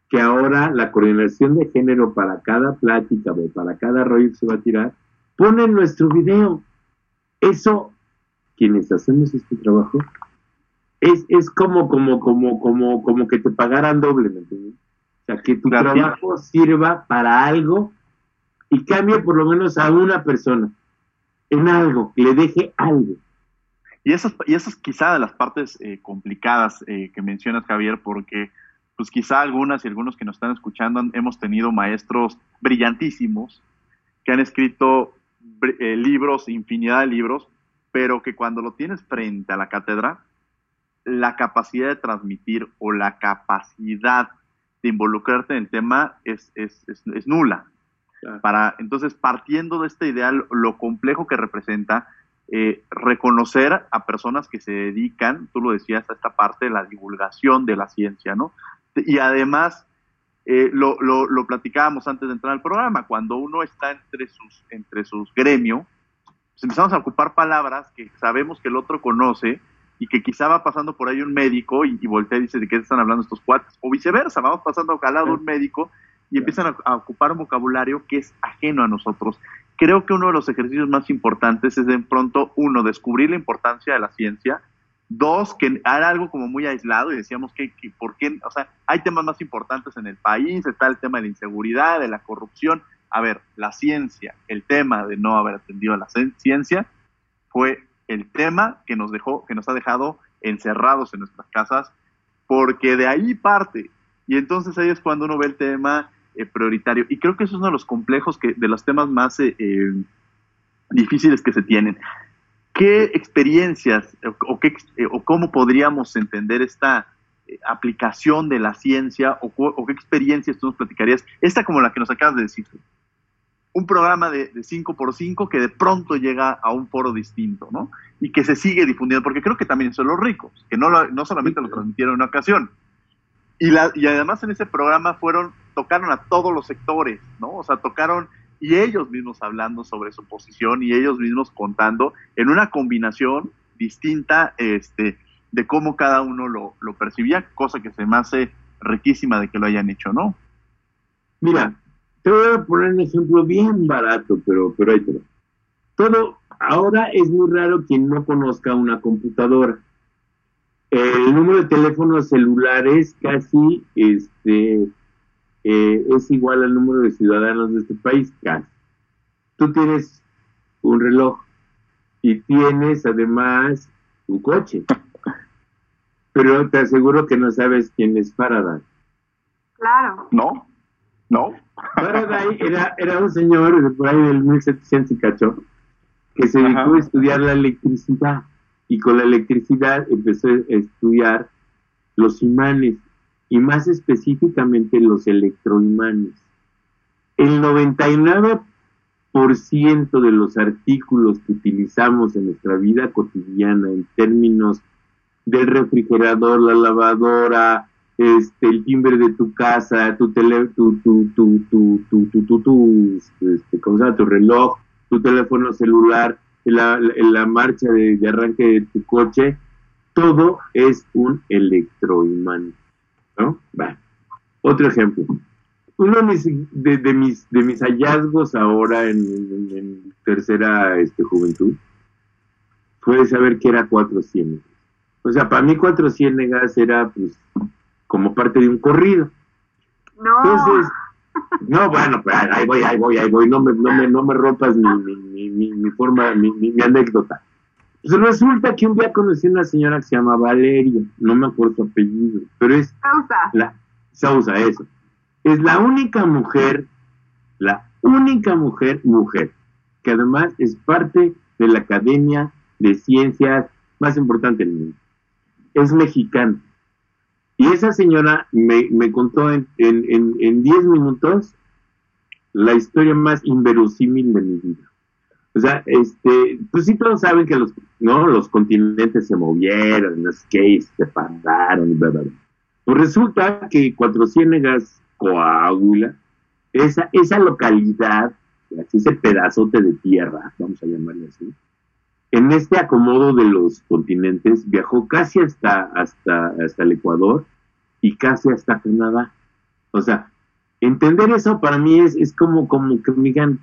que ahora la coordinación de género para cada plática o para cada rollo que se va a tirar, pone nuestro video. Eso, quienes hacemos este trabajo, es, es como, como, como, como, como que te pagaran doble, ¿me entiendes? O sea, que tu trabajo sirva para algo y cambie por lo menos a una persona en algo, le deje algo. Y esas, y esas quizá de las partes eh, complicadas eh, que mencionas, Javier, porque pues quizá algunas y algunos que nos están escuchando hemos tenido maestros brillantísimos que han escrito eh, libros, infinidad de libros, pero que cuando lo tienes frente a la cátedra, la capacidad de transmitir o la capacidad de involucrarte en el tema es, es, es, nula. Para, entonces, partiendo de este ideal, lo complejo que representa, eh, reconocer a personas que se dedican, tú lo decías, a esta parte de la divulgación de la ciencia, ¿no? Y además, eh, lo, lo, lo, platicábamos antes de entrar al programa, cuando uno está entre sus, entre sus gremios, pues empezamos a ocupar palabras que sabemos que el otro conoce, y que quizá va pasando por ahí un médico y, y voltea y dice de qué están hablando estos cuates, o viceversa, vamos pasando al lado un médico y empiezan a, a, ocupar un vocabulario que es ajeno a nosotros. Creo que uno de los ejercicios más importantes es de pronto, uno, descubrir la importancia de la ciencia, dos, que era algo como muy aislado y decíamos que, que por o sea, hay temas más importantes en el país, está el tema de la inseguridad, de la corrupción. A ver, la ciencia, el tema de no haber atendido a la ciencia fue el tema que nos dejó, que nos ha dejado encerrados en nuestras casas, porque de ahí parte. Y entonces ahí es cuando uno ve el tema eh, prioritario. Y creo que eso es uno de los complejos que, de los temas más eh, eh, difíciles que se tienen. ¿Qué experiencias o, qué, o cómo podríamos entender esta aplicación de la ciencia o, o, qué experiencias tú nos platicarías? Esta como la que nos acabas de decir un programa de, 5x5 que de pronto llega a un foro distinto, ¿no? Y que se sigue difundiendo, porque creo que también son los ricos, que no, lo, no solamente lo transmitieron en una ocasión. Y, la, y además en ese programa fueron, tocaron a todos los sectores, ¿no? O sea, tocaron y ellos mismos hablando sobre su posición y ellos mismos contando en una combinación distinta este, de cómo cada uno lo, lo percibía, cosa que se me hace riquísima de que lo hayan hecho, ¿no? Mira, te voy a poner un ejemplo bien barato, pero, pero ahí te. Todo, ahora es muy raro quien no conozca una computadora. El número de teléfonos celulares casi este, eh, es igual al número de ciudadanos de este país, casi. Tú tienes un reloj y tienes además un coche. Pero te aseguro que no sabes quién es Faraday. Claro. No, no. Faraday era, era un señor por ahí del 1700 y cacho que se dedicó a estudiar la electricidad y con la electricidad empezó a estudiar los imanes y más específicamente los electroimanes. El 99% de los artículos que utilizamos en nuestra vida cotidiana en términos del refrigerador, la lavadora, este, el timbre de tu casa, tu tele, tu, tu, tu, este, ¿cómo se llama? tu reloj, tu teléfono celular, la, la marcha de, arranque de tu coche, todo es un electroimán, ¿no? Va. Otro ejemplo. Uno de mis, de, mis, de mis hallazgos ahora en, tercera este, juventud fue saber que era cuatro ciénegas. O sea, para mí cuatro ciénegas era pues como parte de un corrido. No. Entonces, no, bueno, pues ahí voy, ahí voy, ahí voy, no me, no me, no me rompas mi, mi, mi, forma, mi, mi, anécdota. Pues resulta que un día conocí a una señora que se llama Valeria, no me acuerdo su apellido, pero es Sousa. La, Sousa, eso. Es la única mujer, la única mujer, mujer, que además es parte de la Academia de Ciencias más importante del mundo. Es mexicana. Y esa señora me, me contó en 10 en, en, minutos la historia más inverosímil de mi vida. O sea, este, pues sí todos saben que los, ¿no? los continentes se movieron, los que se separaron, y bla, bla, Pues resulta que Cuatro Ciénegas, Coahuila, esa, esa localidad, ese pedazote de tierra, vamos a llamarle así, en este acomodo de los continentes viajó casi hasta, hasta, hasta el Ecuador y casi hasta Canadá. O sea, entender eso para mí es, es como, como que me digan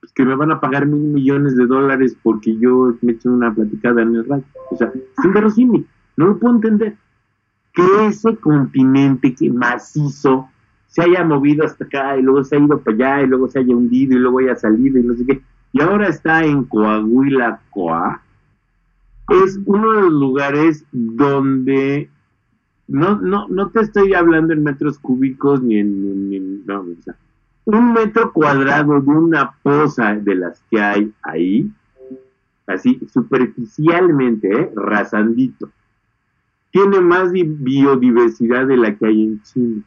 pues, que me van a pagar mil millones de dólares porque yo me echo una platicada en el radio. O sea, es inverosímil, no lo puedo entender. Que ese continente que macizo se haya movido hasta acá y luego se ha ido para allá y luego se haya hundido y luego haya salido y no sé qué y ahora está en Coahuila, Coa, es uno de los lugares donde no, no, no te estoy hablando en metros cúbicos ni en, no, o sea, un metro cuadrado de una poza de las que hay ahí, así superficialmente, ¿eh? rasandito, tiene más biodiversidad de la que hay en China.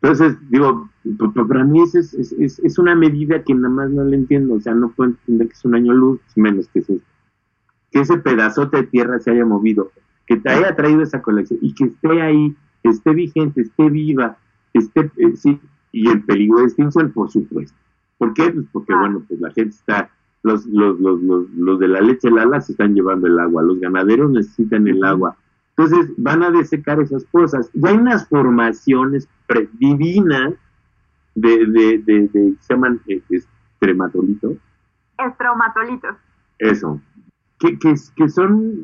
Entonces, digo, para mí es, es, es, una medida que nada más no le entiendo, o sea, no puedo entender que es un año luz, menos que, ese, que ese pedazote de tierra se haya movido, que te haya traído esa colección y que esté ahí, esté vigente, esté viva, esté, eh, sí, y el peligro de extinción, por supuesto. ¿Por qué? Pues porque, bueno, pues la gente está, los, los, los, los, los de la leche lala se están llevando el agua, los ganaderos necesitan el agua, entonces van a desecar esas cosas. Y hay unas formaciones divinas de, de, de, de, se llaman eh, estrematolitos. Estromatolitos. Eso. Que, que, que son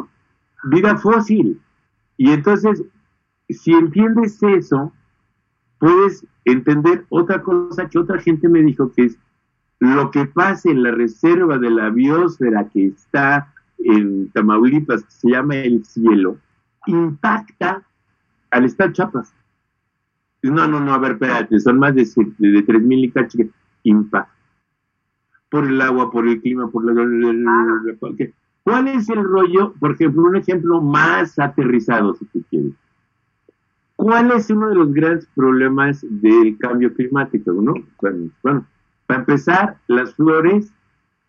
vida fósil. Y entonces, si entiendes eso, puedes entender otra cosa que otra gente me dijo, que es lo que pasa en la reserva de la biosfera que está en Tamaulipas, que se llama el cielo, impacta al estar chapas No, no, no, a ver, espérate, son más de, de, 3.000 y cacho impacta. Por el agua, por el clima, por la... ¿Cuál es el rollo? Por ejemplo, un ejemplo más aterrizado, si tú quieres. ¿Cuál es uno de los grandes problemas del cambio climático? ¿no? Bueno, para empezar, las flores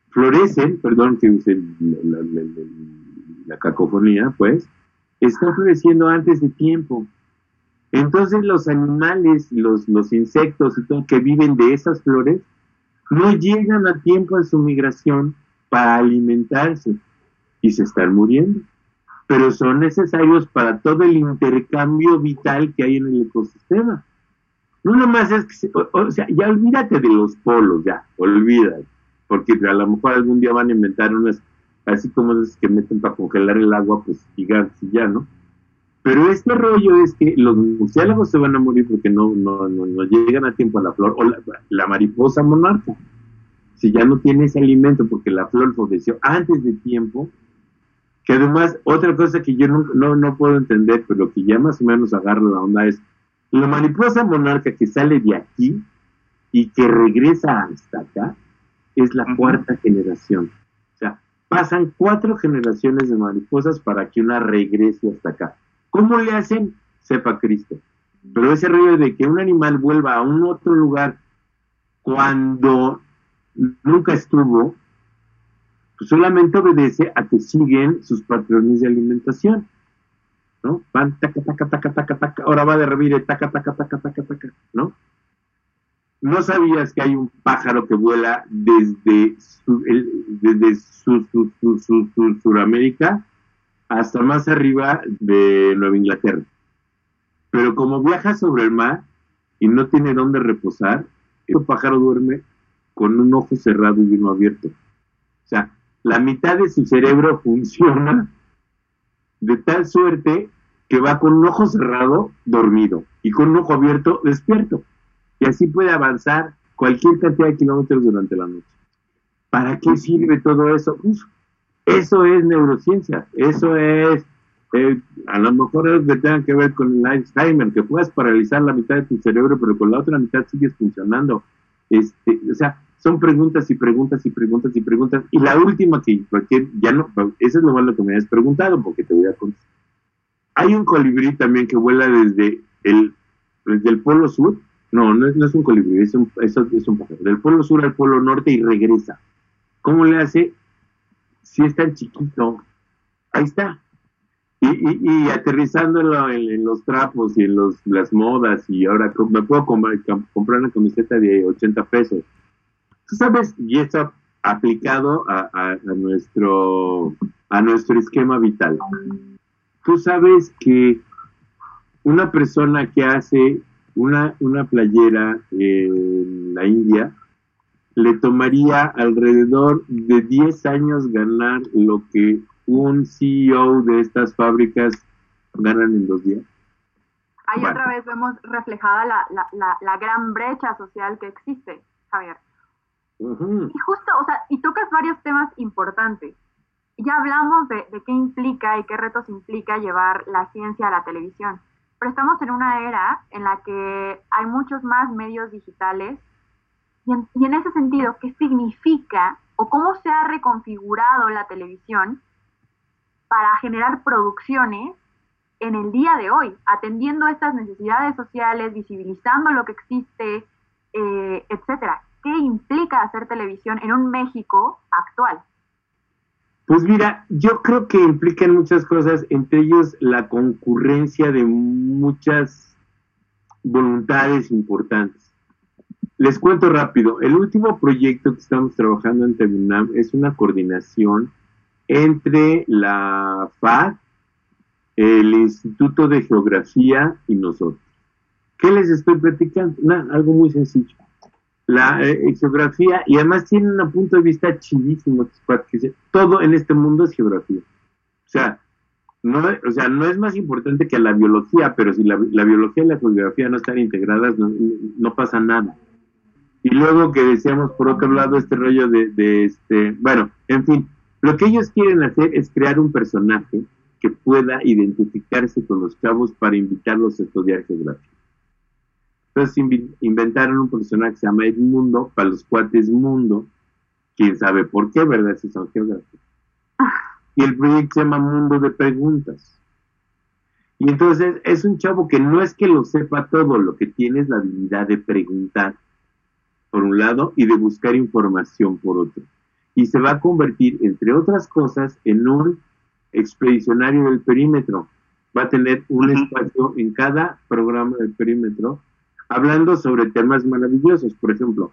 florecen, perdón que use la cacofonía, pues, está floreciendo antes de tiempo. Entonces los animales, los, los insectos y todo que viven de esas flores, no llegan a tiempo en su migración para alimentarse y se están muriendo. Pero son necesarios para todo el intercambio vital que hay en el ecosistema. No nomás es que, o, sea, ya olvídate de los polos, ya, olvídate, porque a lo mejor algún día van a inventar unas así como los que meten para congelar el agua, pues gigantes y ya, ¿no? Pero este rollo es que los murciélagos se van a morir porque no, no, no, llegan a tiempo a la flor, o la, mariposa monarca. si ya no tiene ese alimento porque la flor floreció antes de tiempo, que además otra cosa que yo no, no, puedo entender, pero que ya más o menos agarro la onda es, la mariposa monarca que sale de aquí y que regresa hasta acá, es la cuarta generación. O sea, pasan cuatro generaciones de mariposas para que una regrese hasta acá. ¿Cómo le hacen? Sepa Cristo. Pero ese rollo de que un animal vuelva a un otro lugar cuando nunca estuvo, pues solamente obedece a que siguen sus patrones de alimentación. ¿No? Van, taca, taca, taca, taca, taca, ahora va de revire, taca, taca, taca, taca, taca, ¿no? ¿No sabías que hay un pájaro que vuela desde, desde su, su, Suramérica hasta más arriba de Nueva Inglaterra? Pero como viaja sobre el mar y no tiene dónde reposar, el pájaro duerme con un ojo cerrado y uno abierto. O sea, la mitad de su cerebro funciona de tal suerte que va con un ojo cerrado dormido y con un ojo abierto despierto. Y así puede avanzar cualquier cantidad de kilómetros durante la noche. ¿Para qué sirve todo eso? eso es neurociencia, eso es, eh, a lo mejor es que tenga que ver con el Alzheimer, que puedas paralizar la mitad de tu cerebro, pero con la otra mitad sigues funcionando. Este, o sea, son preguntas y preguntas y preguntas y preguntas. Y la última que ya no, eso es lo malo que me has preguntado, porque te voy a contestar. Hay un colibrí también que vuela desde el, desde el polo sur no, no es, no es un colibrí, es un, es, un pájaro. Del polo sur al polo norte y regresa. ¿Cómo le hace? Si es tan chiquito. Ahí está. Y, y, y aterrizando en, los trapos y en los, las modas y ahora me puedo comprar, comprar una camiseta de 80 pesos. Tú sabes, y está aplicado a, a, nuestro, a nuestro esquema vital. Tú sabes que una persona que hace una, una playera en la India le tomaría alrededor de 10 años ganar lo que un CEO de estas fábricas ganan en dos días. Ahí otra vez vemos reflejada la, la, la, gran brecha social que existe, Javier. Y justo, o sea, y tocas varios temas importantes. Ya hablamos de, de qué implica y qué retos implica llevar la ciencia a la televisión pero estamos en una era en la que hay muchos más medios digitales y en, ese sentido, ¿qué significa o cómo se ha reconfigurado la televisión para generar producciones en el día de hoy, atendiendo estas necesidades sociales, visibilizando lo que existe, eh, etcétera? ¿Qué implica hacer televisión en un México actual? Pues mira, yo creo que implican muchas cosas, entre ellos la concurrencia de muchas voluntades importantes. Les cuento rápido, el último proyecto que estamos trabajando en Terminam es una coordinación entre la FAD, el Instituto de Geografía y nosotros. ¿Qué les estoy platicando? algo muy sencillo la eh, geografía y además tiene un punto de vista chidísimo todo en este mundo es geografía. O sea, no, o sea, no es más importante que la biología, pero si la, biología y la geografía no están integradas, no, pasa nada. Y luego que decíamos por otro lado este rollo de, de este, bueno, en fin, lo que ellos quieren hacer es crear un personaje que pueda identificarse con los chavos para invitarlos a estudiar geografía. Entonces inventaron un personaje que se llama Edmundo, para los cuates Mundo, quién sabe por qué, ¿verdad? Si son geógrafos. Y el proyecto se llama Mundo de Preguntas. Y entonces es un chavo que no es que lo sepa todo, lo que tiene es la habilidad de preguntar, por un lado, y de buscar información por otro. Y se va a convertir, entre otras cosas, en un expedicionario del perímetro. Va a tener un espacio en cada programa del perímetro hablando sobre temas maravillosos. Por ejemplo,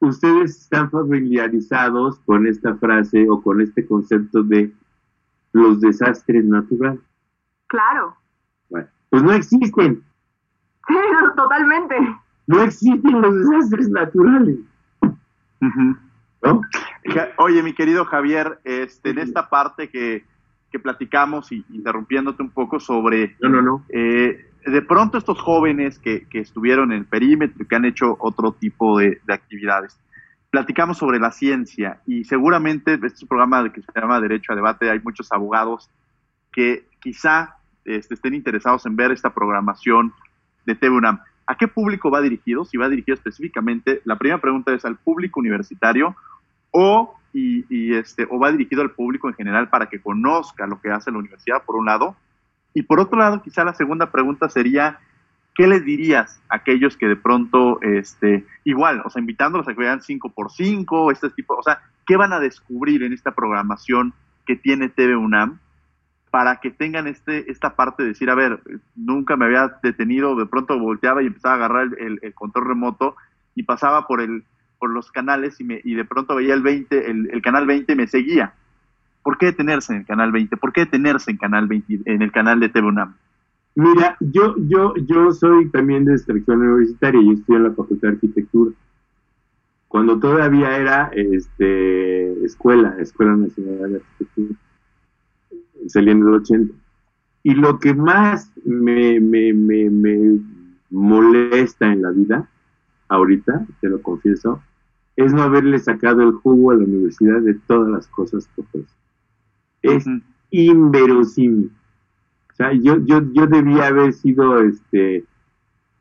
ustedes están familiarizados con esta frase o con este concepto de los desastres naturales. Claro. Bueno, pues no existen. Sí, totalmente. No existen los desastres naturales. Oye, mi querido Javier, este, en esta parte que, que platicamos y interrumpiéndote un poco sobre no, no, no. Eh, de pronto estos jóvenes que, estuvieron en el perímetro que han hecho otro tipo de, actividades, platicamos sobre la ciencia y seguramente este es un programa que se llama Derecho a Debate, hay muchos abogados que quizá este, estén interesados en ver esta programación de TV UNAM. ¿A qué público va dirigido? Si va dirigido específicamente, la primera pregunta es al público universitario o, y, este, o va dirigido al público en general para que conozca lo que hace la universidad, por un lado. Y por otro lado, quizá la segunda pregunta sería, ¿qué les dirías a aquellos que de pronto, este, igual, o sea, invitándolos a que vean 5 por 5 este tipo, o sea, ¿qué van a descubrir en esta programación que tiene TV UNAM? para que tengan este, esta parte de decir, a ver, nunca me había detenido, de pronto volteaba y empezaba a agarrar el, control remoto y pasaba por, el, por los canales y, me, y de pronto veía el 20, el, canal 20 y me seguía. ¿Por qué detenerse en el canal 20? ¿Por qué detenerse en, canal 20, en el canal de TV UNAM? Mira, yo, yo, yo soy también de extracción universitaria, yo estudié en la Facultad de Arquitectura. Cuando todavía era este, escuela, Escuela Nacional de Arquitectura salí en el 80. Y lo que más me, me, me, molesta en la vida, ahorita, te lo confieso, es no haberle sacado el jugo a la universidad de todas las cosas que ofrece. Es inverosímil. O sea, yo, yo, yo debía haber sido, este,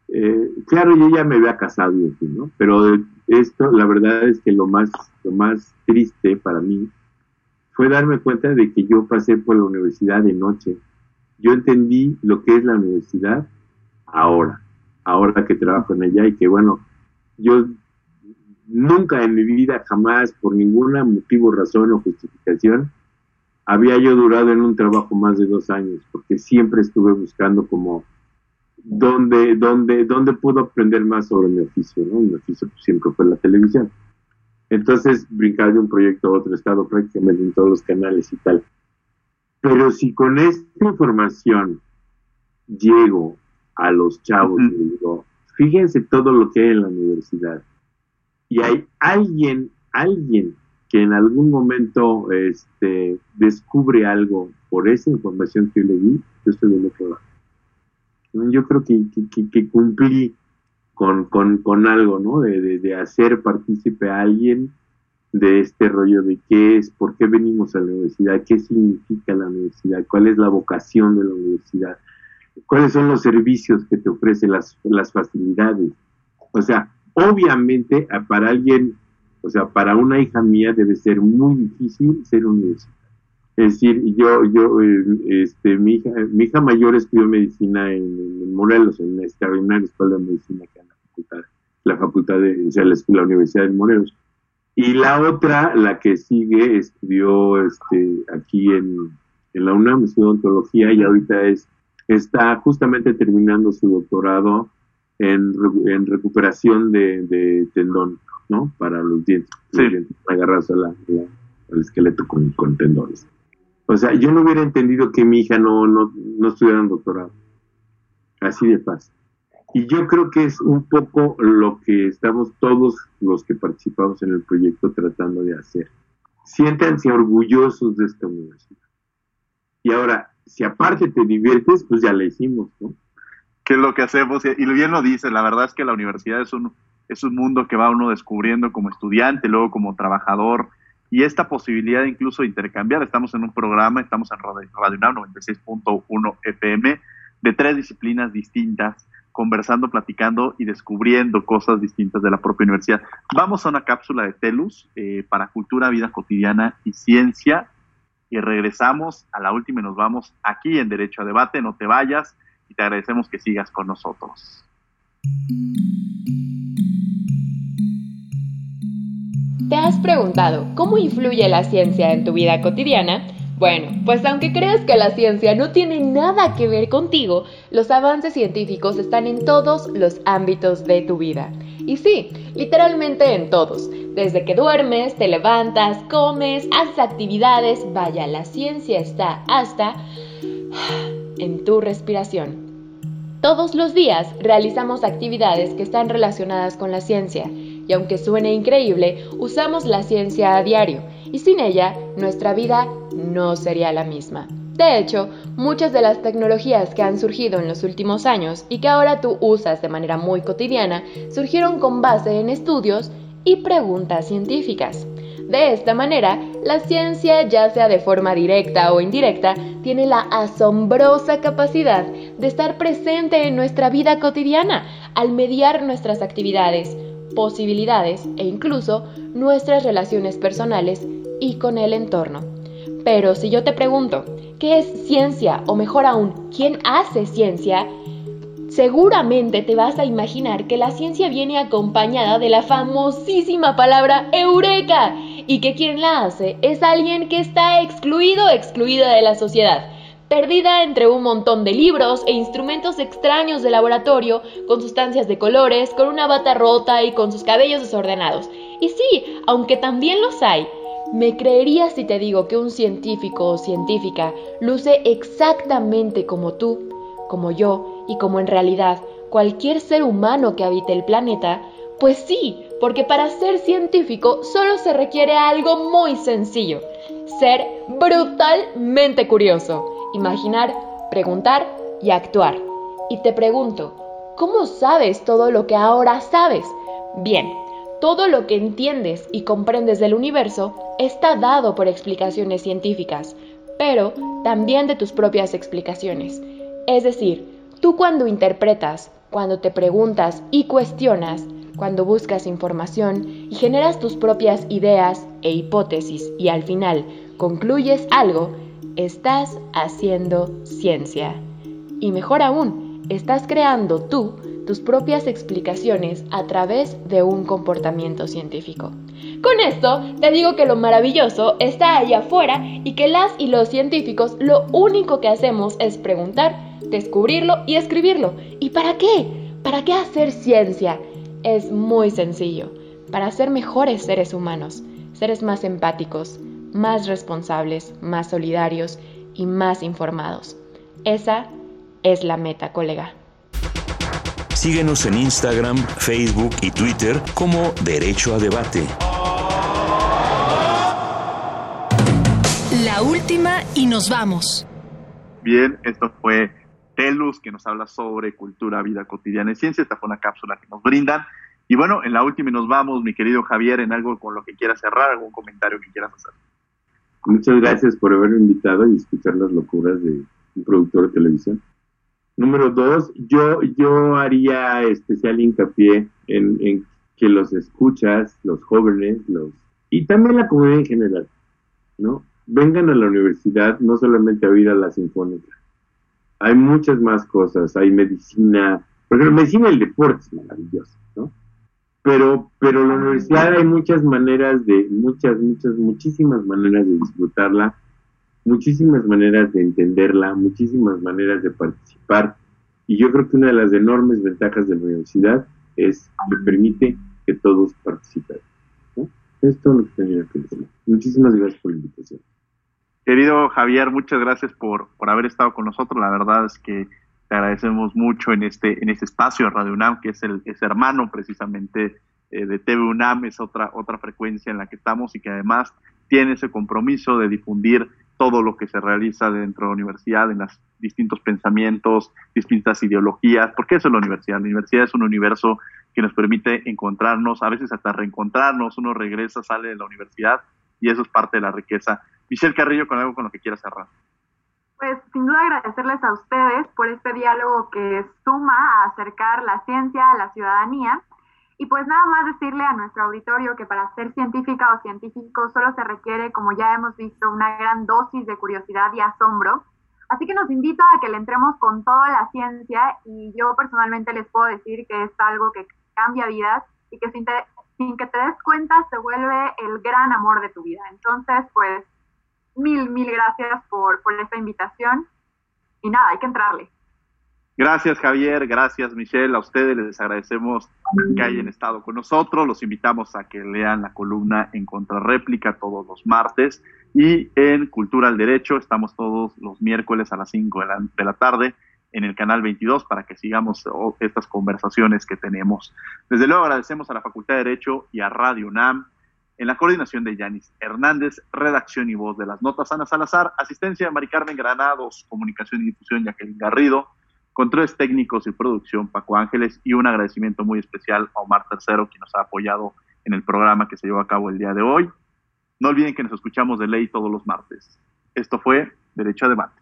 eh, claro, yo ya me había casado, ¿no? Pero esto, la verdad es que lo más, lo más triste para mí fue darme cuenta de que yo pasé por la universidad de noche. Yo entendí lo que es la universidad ahora, ahora que trabajo en ella y que bueno, yo nunca en mi vida, jamás, por ningún motivo, razón o justificación, había yo durado en un trabajo más de dos años, porque siempre estuve buscando como dónde, dónde, dónde puedo aprender más sobre mi oficio, ¿no? Mi oficio siempre fue la televisión. Entonces, brincar de un proyecto a otro, estado prácticamente en todos los canales y tal. Pero si con esta información llego a los chavos y digo, fíjense todo lo que hay en la universidad, y hay alguien, alguien que en algún momento este, descubre algo por esa información que le di, yo estoy del otro lado. Yo creo que, que cumplí con, con, con algo, ¿no? De, de, hacer partícipe a alguien de este rollo de qué es, por qué venimos a la universidad, qué significa la universidad, cuál es la vocación de la universidad, cuáles son los servicios que te ofrece, las, las facilidades. O sea, obviamente para alguien, o sea, para una hija mía debe ser muy difícil ser universitaria. Es decir, yo, yo, eh, este, mi hija, mi hija mayor estudió medicina en, Morelos, en la extraordinaria escuela de medicina que la facultad de, o sea, la, Universidad de Morelos. Y la otra, la que sigue, estudió este, aquí en, en la UNAM, estudió ontología y ahorita es, está justamente terminando su doctorado en, en recuperación de, de, tendón, ¿no? Para los dientes, sí. agarrarse al esqueleto con, con, tendones. O sea, yo no hubiera entendido que mi hija no, no, no estudiara un doctorado. Así de fácil. Y yo creo que es un poco lo que estamos todos los que participamos en el proyecto tratando de hacer. Siéntanse orgullosos de esta universidad. Y ahora, si aparte te diviertes, pues ya la hicimos, ¿no? ¿Qué es lo que hacemos? Y bien lo dice, la verdad es que la universidad es un, es un mundo que va uno descubriendo como estudiante, luego como trabajador, y esta posibilidad incluso de intercambiar. Estamos en un programa, estamos en Radio, Radio 96.1 FM, de tres disciplinas distintas conversando, platicando y descubriendo cosas distintas de la propia universidad. Vamos a una cápsula de Telus eh, para cultura, vida cotidiana y ciencia y regresamos a la última y nos vamos aquí en Derecho a Debate. No te vayas y te agradecemos que sigas con nosotros. ¿Te has preguntado cómo influye la ciencia en tu vida cotidiana? Bueno, pues aunque creas que la ciencia no tiene nada que ver contigo, los avances científicos están en todos los ámbitos de tu vida. Y sí, literalmente en todos. Desde que duermes, te levantas, comes, haces actividades, vaya, la ciencia está hasta en tu respiración. Todos los días realizamos actividades que están relacionadas con la ciencia y aunque suene increíble, usamos la ciencia a diario y sin ella nuestra vida no sería la misma. De hecho, muchas de las tecnologías que han surgido en los últimos años y que ahora tú usas de manera muy cotidiana surgieron con base en estudios y preguntas científicas. De esta manera, la ciencia, ya sea de forma directa o indirecta, tiene la asombrosa capacidad de estar presente en nuestra vida cotidiana al mediar nuestras actividades, posibilidades e incluso nuestras relaciones personales y con el entorno. Pero si yo te pregunto, ¿qué es ciencia? O mejor aún, ¿quién hace ciencia? Seguramente te vas a imaginar que la ciencia viene acompañada de la famosísima palabra eureka y que quien la hace es alguien que está excluido o excluida de la sociedad perdida entre un montón de libros e instrumentos extraños de laboratorio, con sustancias de colores, con una bata rota y con sus cabellos desordenados. Y sí, aunque también los hay, ¿me creerías si te digo que un científico o científica luce exactamente como tú, como yo y como en realidad cualquier ser humano que habite el planeta? Pues sí, porque para ser científico solo se requiere algo muy sencillo, ser brutalmente curioso imaginar, preguntar y actuar. Y te pregunto, ¿cómo sabes todo lo que ahora sabes? Bien, todo lo que entiendes y comprendes del universo está dado por explicaciones científicas, pero también de tus propias explicaciones. Es decir, tú cuando interpretas, cuando te preguntas y cuestionas, cuando buscas información y generas tus propias ideas e hipótesis y al final concluyes algo, estás haciendo ciencia. Y mejor aún, estás creando tú tus propias explicaciones a través de un comportamiento científico. Con esto te digo que lo maravilloso está allá afuera y que las y los científicos lo único que hacemos es preguntar, descubrirlo y escribirlo. ¿Y para qué? ¿Para qué hacer ciencia? Es muy sencillo, para ser mejores seres humanos, seres más empáticos, más responsables, más solidarios y más informados. Esa es la meta, colega. Síguenos en Instagram, Facebook y Twitter como Derecho a Debate. La última y nos vamos. Bien, esto fue Telus que nos habla sobre cultura, vida cotidiana y ciencia. Esta fue una cápsula que nos brindan. Y bueno, en la última y nos vamos, mi querido Javier, en algo con lo que quieras cerrar, algún comentario que quieras hacer. Muchas gracias por haberme invitado y escuchar las locuras de un productor de televisión. Número dos, yo, yo haría especial hincapié en, que los escuchas, los jóvenes, los y también la comunidad en general, ¿no? Vengan a la universidad no solamente a oír a la sinfónica. Hay muchas más cosas, hay medicina, por ejemplo, medicina y el deporte es maravilloso, ¿no? pero, pero la universidad hay muchas maneras de, muchas, muchas, muchísimas maneras de disfrutarla, muchísimas maneras de entenderla, muchísimas maneras de participar. Y yo creo que una de las enormes ventajas de la universidad es que permite que todos participen. ¿no? Es lo que tenía que decir. Muchísimas gracias por la invitación. Querido Javier, muchas gracias por, por haber estado con nosotros. La verdad es que te agradecemos mucho en este, en este espacio de Radio UNAM, que es el es hermano precisamente eh, de TV UNAM, es otra, otra frecuencia en la que estamos y que además tiene ese compromiso de difundir todo lo que se realiza dentro de la universidad, en los distintos pensamientos, distintas ideologías, porque eso es la universidad. La universidad es un universo que nos permite encontrarnos, a veces hasta reencontrarnos, uno regresa, sale de la universidad y eso es parte de la riqueza. Michelle Carrillo, con algo con lo que quiera cerrar. Pues sin duda agradecerles a ustedes por este diálogo que suma a acercar la ciencia a la ciudadanía. Y pues nada más decirle a nuestro auditorio que para ser científica o científico solo se requiere, como ya hemos visto, una gran dosis de curiosidad y asombro. Así que nos invito a que le entremos con toda la ciencia y yo personalmente les puedo decir que es algo que cambia vidas y que sin, sin que te des cuenta se vuelve el gran amor de tu vida. Entonces, pues mil, mil gracias por, por esta invitación. Y nada, hay que entrarle. Gracias Javier, gracias Michelle, a ustedes les agradecemos que hayan estado con nosotros, los invitamos a que lean la columna en contrarréplica todos los martes y en Cultura al Derecho estamos todos los miércoles a las 5 de la, de la tarde en el canal 22 para que sigamos estas conversaciones que tenemos. Desde luego agradecemos a la Facultad de Derecho y a Radio UNAM en la coordinación de Yanis Hernández, redacción y voz de las notas Ana Salazar, asistencia de Mari Carmen Granados, comunicación y difusión Jacqueline Garrido, controles técnicos y producción Paco Ángeles y un agradecimiento muy especial a Omar Tercero, quien nos ha apoyado en el programa que se llevó a cabo el día de hoy. No olviden que nos escuchamos de ley todos los martes. Esto fue Derecho a Debate.